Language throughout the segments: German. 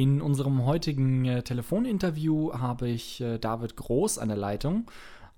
In unserem heutigen äh, Telefoninterview habe ich äh, David Groß an der Leitung.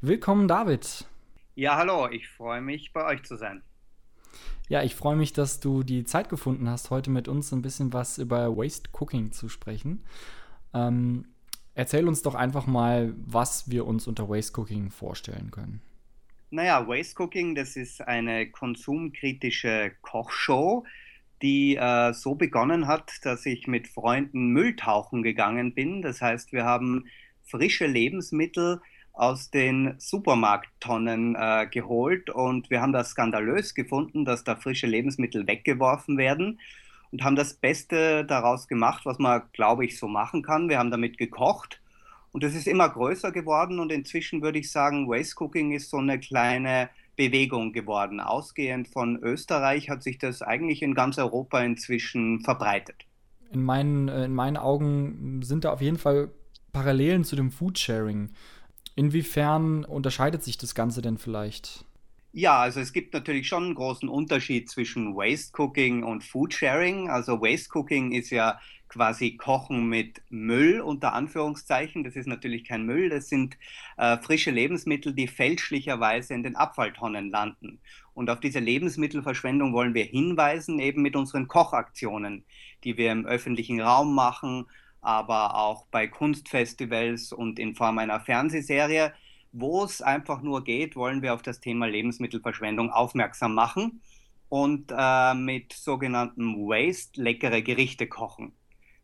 Willkommen, David. Ja, hallo, ich freue mich, bei euch zu sein. Ja, ich freue mich, dass du die Zeit gefunden hast, heute mit uns ein bisschen was über Waste Cooking zu sprechen. Ähm, erzähl uns doch einfach mal, was wir uns unter Waste Cooking vorstellen können. Naja, Waste Cooking, das ist eine konsumkritische Kochshow, die äh, so begonnen hat, dass ich mit Freunden Mülltauchen gegangen bin. Das heißt, wir haben frische Lebensmittel aus den Supermarkttonnen äh, geholt und wir haben das skandalös gefunden, dass da frische Lebensmittel weggeworfen werden und haben das Beste daraus gemacht, was man, glaube ich, so machen kann. Wir haben damit gekocht und es ist immer größer geworden und inzwischen würde ich sagen, Waste Cooking ist so eine kleine Bewegung geworden. Ausgehend von Österreich hat sich das eigentlich in ganz Europa inzwischen verbreitet. In meinen, äh, in meinen Augen sind da auf jeden Fall Parallelen zu dem Foodsharing. Inwiefern unterscheidet sich das Ganze denn vielleicht? Ja, also es gibt natürlich schon einen großen Unterschied zwischen Waste Cooking und Food Sharing. Also Waste Cooking ist ja quasi Kochen mit Müll unter Anführungszeichen. Das ist natürlich kein Müll, das sind äh, frische Lebensmittel, die fälschlicherweise in den Abfalltonnen landen. Und auf diese Lebensmittelverschwendung wollen wir hinweisen, eben mit unseren Kochaktionen, die wir im öffentlichen Raum machen, aber auch bei Kunstfestivals und in Form einer Fernsehserie. Wo es einfach nur geht, wollen wir auf das Thema Lebensmittelverschwendung aufmerksam machen und äh, mit sogenannten Waste leckere Gerichte kochen.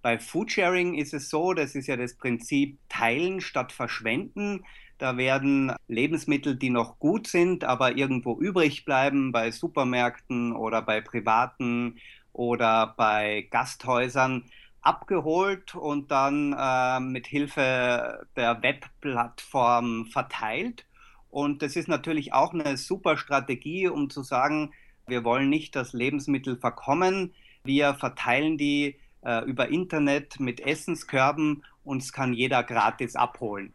Bei Foodsharing ist es so, das ist ja das Prinzip Teilen statt Verschwenden. Da werden Lebensmittel, die noch gut sind, aber irgendwo übrig bleiben, bei Supermärkten oder bei privaten oder bei Gasthäusern, abgeholt und dann äh, mit Hilfe der Webplattform verteilt. Und das ist natürlich auch eine super Strategie, um zu sagen, wir wollen nicht, dass Lebensmittel verkommen. Wir verteilen die äh, über Internet mit Essenskörben und es kann jeder gratis abholen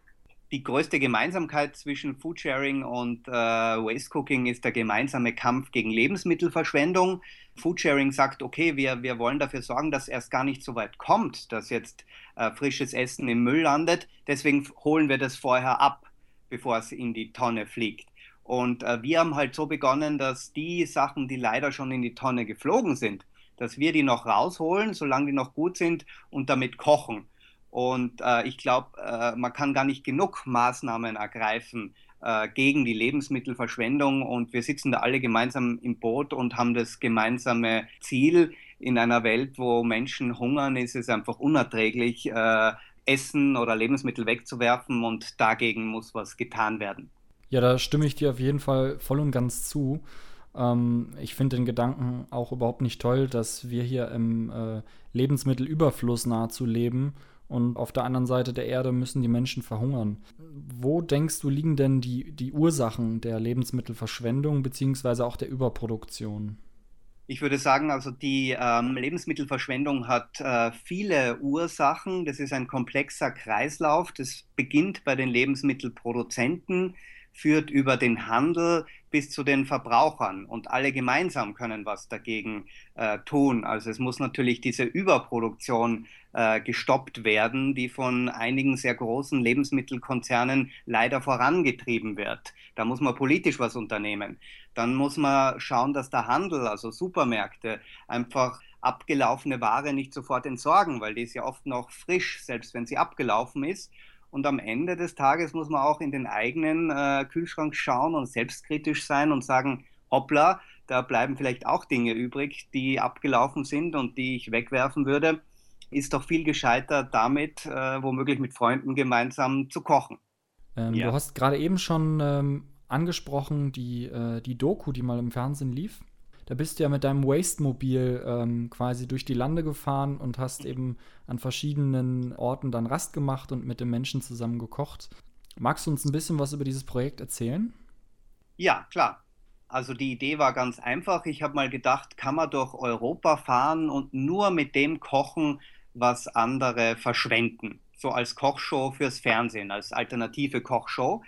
die größte Gemeinsamkeit zwischen Foodsharing und äh, Waste Cooking ist der gemeinsame Kampf gegen Lebensmittelverschwendung. Foodsharing sagt, okay, wir, wir wollen dafür sorgen, dass erst gar nicht so weit kommt, dass jetzt äh, frisches Essen im Müll landet. Deswegen holen wir das vorher ab, bevor es in die Tonne fliegt. Und äh, wir haben halt so begonnen, dass die Sachen, die leider schon in die Tonne geflogen sind, dass wir die noch rausholen, solange die noch gut sind und damit kochen. Und äh, ich glaube, äh, man kann gar nicht genug Maßnahmen ergreifen äh, gegen die Lebensmittelverschwendung. Und wir sitzen da alle gemeinsam im Boot und haben das gemeinsame Ziel. In einer Welt, wo Menschen hungern, ist es einfach unerträglich, äh, Essen oder Lebensmittel wegzuwerfen. Und dagegen muss was getan werden. Ja, da stimme ich dir auf jeden Fall voll und ganz zu. Ähm, ich finde den Gedanken auch überhaupt nicht toll, dass wir hier im äh, Lebensmittelüberfluss nahezu leben und auf der anderen Seite der Erde müssen die Menschen verhungern. Wo denkst du, liegen denn die, die Ursachen der Lebensmittelverschwendung beziehungsweise auch der Überproduktion? Ich würde sagen, also die ähm, Lebensmittelverschwendung hat äh, viele Ursachen. Das ist ein komplexer Kreislauf. Das beginnt bei den Lebensmittelproduzenten, führt über den Handel bis zu den Verbrauchern und alle gemeinsam können was dagegen äh, tun. Also es muss natürlich diese Überproduktion äh, gestoppt werden, die von einigen sehr großen Lebensmittelkonzernen leider vorangetrieben wird. Da muss man politisch was unternehmen. Dann muss man schauen, dass der Handel, also Supermärkte, einfach abgelaufene Ware nicht sofort entsorgen, weil die ist ja oft noch frisch, selbst wenn sie abgelaufen ist. Und am Ende des Tages muss man auch in den eigenen äh, Kühlschrank schauen und selbstkritisch sein und sagen, hoppla, da bleiben vielleicht auch Dinge übrig, die abgelaufen sind und die ich wegwerfen würde. Ist doch viel gescheiter damit, äh, womöglich mit Freunden gemeinsam zu kochen. Ähm, ja. Du hast gerade eben schon ähm, angesprochen, die, äh, die Doku, die mal im Fernsehen lief. Da bist du ja mit deinem Waste-Mobil ähm, quasi durch die Lande gefahren und hast eben an verschiedenen Orten dann Rast gemacht und mit den Menschen zusammen gekocht. Magst du uns ein bisschen was über dieses Projekt erzählen? Ja, klar. Also die Idee war ganz einfach. Ich habe mal gedacht, kann man durch Europa fahren und nur mit dem kochen, was andere verschwenden. So als Kochshow fürs Fernsehen, als alternative Kochshow.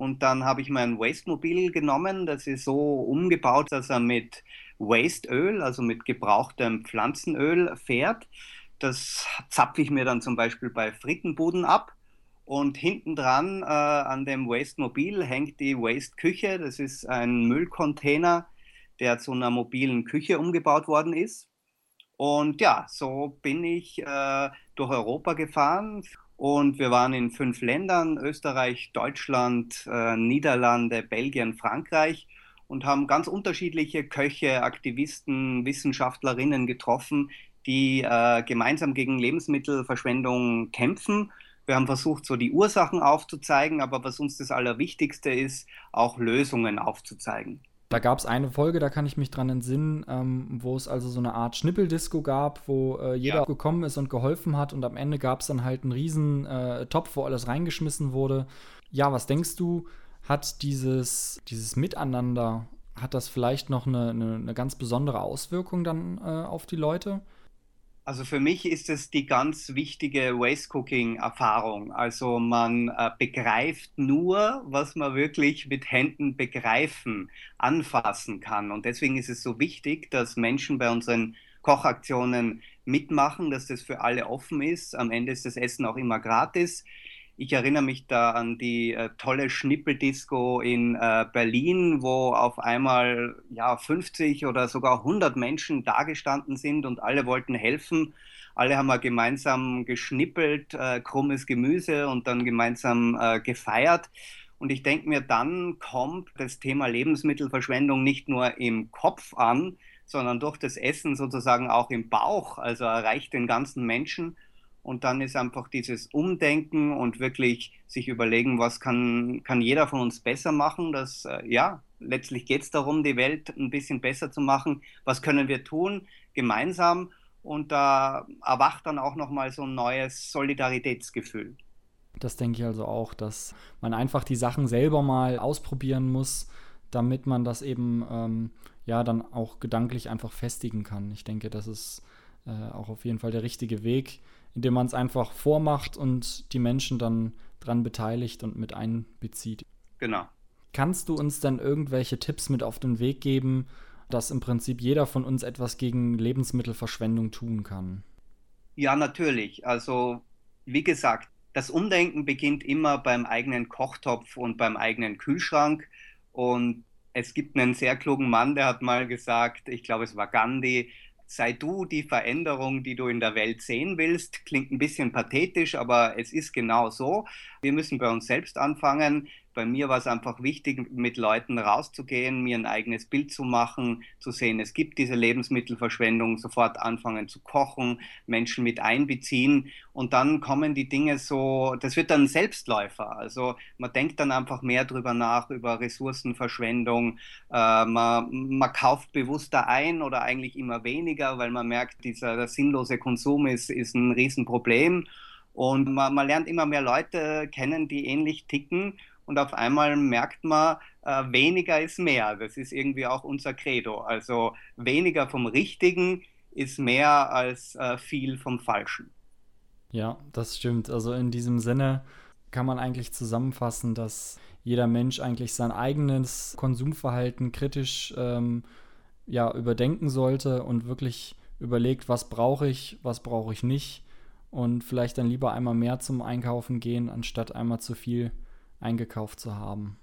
Und dann habe ich mein Waste-Mobil genommen. Das ist so umgebaut, dass er mit Wasteöl, also mit gebrauchtem Pflanzenöl, fährt. Das zapfe ich mir dann zum Beispiel bei Frittenbuden ab. Und hinten dran äh, an dem Waste Mobil hängt die Waste Küche. Das ist ein Müllcontainer, der zu einer mobilen Küche umgebaut worden ist. Und ja, so bin ich äh, durch Europa gefahren und wir waren in fünf Ländern, Österreich, Deutschland, äh, Niederlande, Belgien, Frankreich und haben ganz unterschiedliche Köche, Aktivisten, Wissenschaftlerinnen getroffen, die äh, gemeinsam gegen Lebensmittelverschwendung kämpfen. Wir haben versucht, so die Ursachen aufzuzeigen, aber was uns das Allerwichtigste ist, auch Lösungen aufzuzeigen. Da gab es eine Folge, da kann ich mich dran entsinnen, ähm, wo es also so eine Art Schnippeldisco gab, wo äh, jeder ja. gekommen ist und geholfen hat und am Ende gab es dann halt einen riesen äh, Topf, wo alles reingeschmissen wurde. Ja, was denkst du, hat dieses, dieses Miteinander, hat das vielleicht noch eine, eine, eine ganz besondere Auswirkung dann äh, auf die Leute? Also für mich ist es die ganz wichtige Waste Cooking Erfahrung. Also man äh, begreift nur, was man wirklich mit Händen begreifen, anfassen kann. Und deswegen ist es so wichtig, dass Menschen bei unseren Kochaktionen mitmachen, dass das für alle offen ist. Am Ende ist das Essen auch immer gratis. Ich erinnere mich da an die äh, tolle Schnippeldisco in äh, Berlin, wo auf einmal ja 50 oder sogar 100 Menschen dagestanden sind und alle wollten helfen. Alle haben wir gemeinsam geschnippelt, äh, krummes Gemüse und dann gemeinsam äh, gefeiert. Und ich denke mir, dann kommt das Thema Lebensmittelverschwendung nicht nur im Kopf an, sondern durch das Essen sozusagen auch im Bauch, also erreicht den ganzen Menschen. Und dann ist einfach dieses Umdenken und wirklich sich überlegen, was kann, kann jeder von uns besser machen. Das, äh, ja, letztlich geht es darum, die Welt ein bisschen besser zu machen. Was können wir tun gemeinsam? Und da erwacht dann auch nochmal so ein neues Solidaritätsgefühl. Das denke ich also auch, dass man einfach die Sachen selber mal ausprobieren muss, damit man das eben ähm, ja dann auch gedanklich einfach festigen kann. Ich denke, das ist äh, auch auf jeden Fall der richtige Weg indem man es einfach vormacht und die Menschen dann dran beteiligt und mit einbezieht. Genau. Kannst du uns dann irgendwelche Tipps mit auf den Weg geben, dass im Prinzip jeder von uns etwas gegen Lebensmittelverschwendung tun kann? Ja, natürlich. Also, wie gesagt, das Umdenken beginnt immer beim eigenen Kochtopf und beim eigenen Kühlschrank. Und es gibt einen sehr klugen Mann, der hat mal gesagt, ich glaube, es war Gandhi, sei du die Veränderung, die du in der Welt sehen willst. Klingt ein bisschen pathetisch, aber es ist genau so. Wir müssen bei uns selbst anfangen. Bei mir war es einfach wichtig, mit Leuten rauszugehen, mir ein eigenes Bild zu machen, zu sehen, es gibt diese Lebensmittelverschwendung, sofort anfangen zu kochen, Menschen mit einbeziehen und dann kommen die Dinge so, das wird dann Selbstläufer. Also man denkt dann einfach mehr drüber nach, über Ressourcenverschwendung. Äh, man, man kauft bewusster ein oder eigentlich immer weniger, weil man merkt, dieser sinnlose Konsum ist, ist ein Riesenproblem. Und man, man, lernt immer mehr Leute kennen, die ähnlich ticken und auf einmal merkt man, äh, weniger ist mehr. Das ist irgendwie auch unser Credo. Also weniger vom Richtigen ist mehr als äh, viel vom Falschen. Ja, das stimmt. Also in diesem Sinne kann man eigentlich zusammenfassen, dass jeder Mensch eigentlich sein eigenes Konsumverhalten kritisch ähm, ja, überdenken sollte und wirklich überlegt, was brauche ich, was brauche ich nicht und vielleicht dann lieber einmal mehr zum Einkaufen gehen, anstatt einmal zu viel eingekauft zu haben.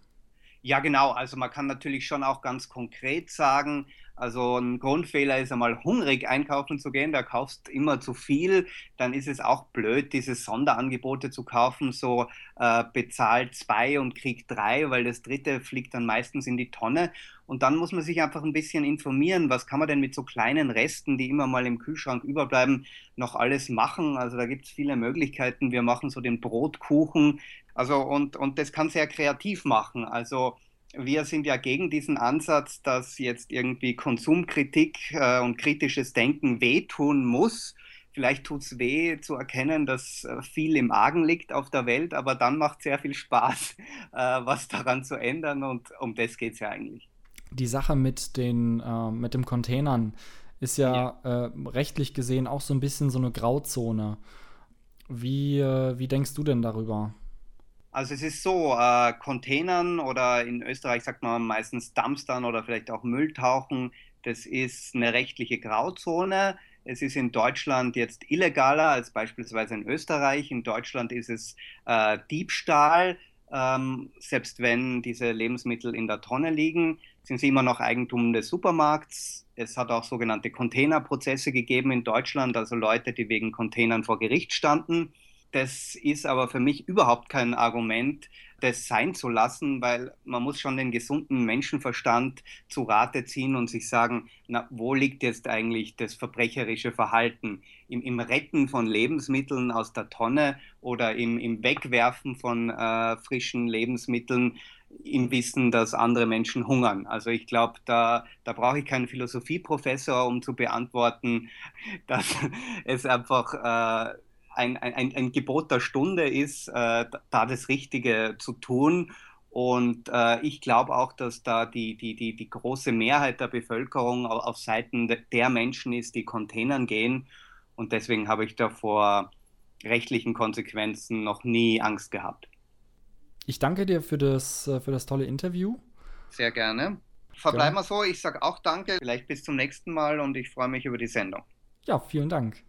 Ja, genau. Also man kann natürlich schon auch ganz konkret sagen, also ein Grundfehler ist einmal hungrig einkaufen zu gehen, da kaufst immer zu viel, dann ist es auch blöd, diese Sonderangebote zu kaufen, so äh, bezahlt zwei und kriegt drei, weil das dritte fliegt dann meistens in die Tonne. Und dann muss man sich einfach ein bisschen informieren, was kann man denn mit so kleinen Resten, die immer mal im Kühlschrank überbleiben, noch alles machen. Also da gibt es viele Möglichkeiten. Wir machen so den Brotkuchen. Also und, und das kann sehr kreativ machen. Also wir sind ja gegen diesen Ansatz, dass jetzt irgendwie Konsumkritik äh, und kritisches Denken wehtun muss. Vielleicht tut es weh zu erkennen, dass äh, viel im Argen liegt auf der Welt, aber dann macht es sehr viel Spaß, äh, was daran zu ändern und um das geht es ja eigentlich. Die Sache mit den äh, mit dem Containern ist ja, ja. Äh, rechtlich gesehen auch so ein bisschen so eine Grauzone. Wie, wie denkst du denn darüber? Also es ist so, äh, Containern oder in Österreich sagt man meistens Dumpstern oder vielleicht auch Mülltauchen, das ist eine rechtliche Grauzone. Es ist in Deutschland jetzt illegaler als beispielsweise in Österreich. In Deutschland ist es äh, Diebstahl. Ähm, selbst wenn diese Lebensmittel in der Tonne liegen, sind sie immer noch Eigentum des Supermarkts. Es hat auch sogenannte Containerprozesse gegeben in Deutschland, also Leute, die wegen Containern vor Gericht standen. Das ist aber für mich überhaupt kein Argument, das sein zu lassen, weil man muss schon den gesunden Menschenverstand zu Rate ziehen und sich sagen, na, wo liegt jetzt eigentlich das verbrecherische Verhalten? Im, im Retten von Lebensmitteln aus der Tonne oder im, im Wegwerfen von äh, frischen Lebensmitteln im Wissen, dass andere Menschen hungern. Also ich glaube, da, da brauche ich keinen Philosophieprofessor, um zu beantworten, dass es einfach äh, ein, ein, ein Gebot der Stunde ist, äh, da das Richtige zu tun. Und äh, ich glaube auch, dass da die, die, die, die große Mehrheit der Bevölkerung auf, auf Seiten der Menschen ist, die Containern gehen. Und deswegen habe ich da vor rechtlichen Konsequenzen noch nie Angst gehabt. Ich danke dir für das, äh, für das tolle Interview. Sehr gerne. Verbleiben wir so. Ich sage auch danke. Vielleicht bis zum nächsten Mal und ich freue mich über die Sendung. Ja, vielen Dank.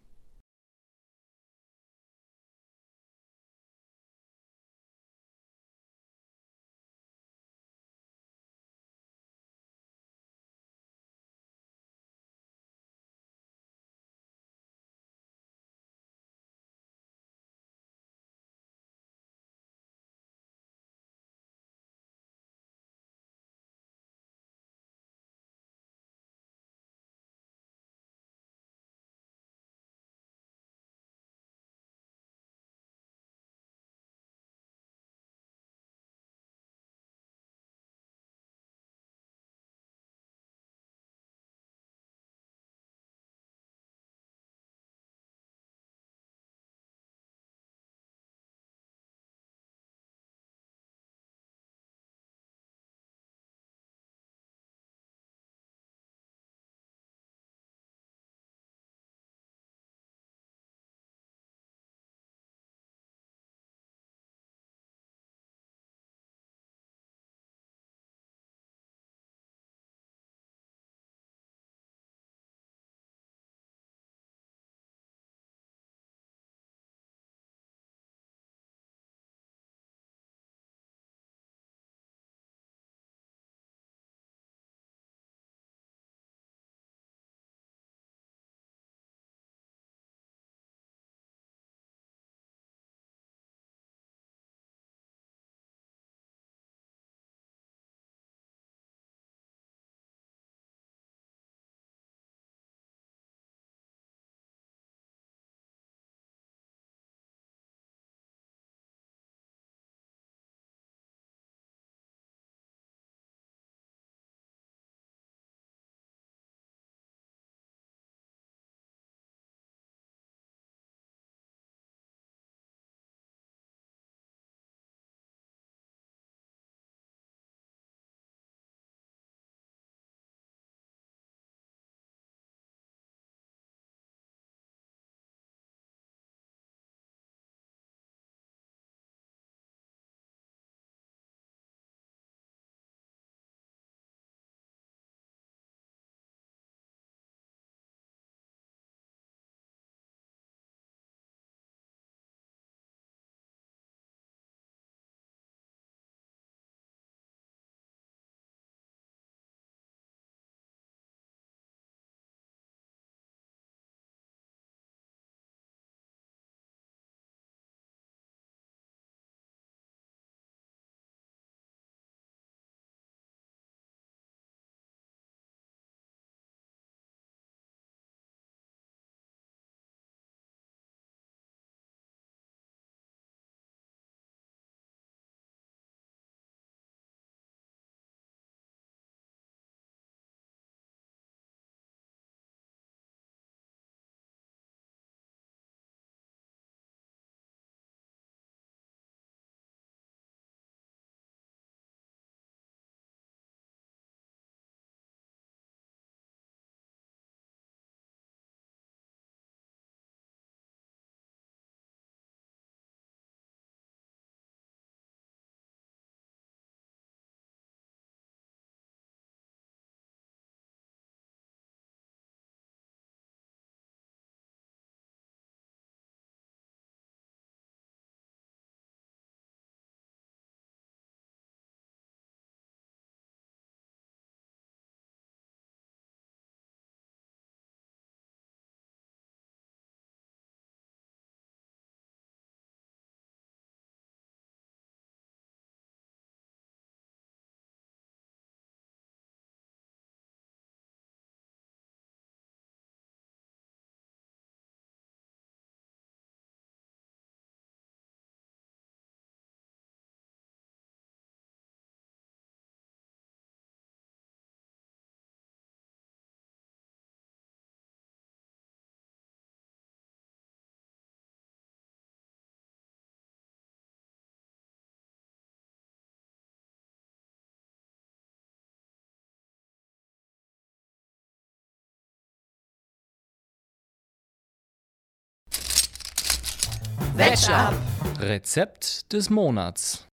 Ab. Rezept des Monats.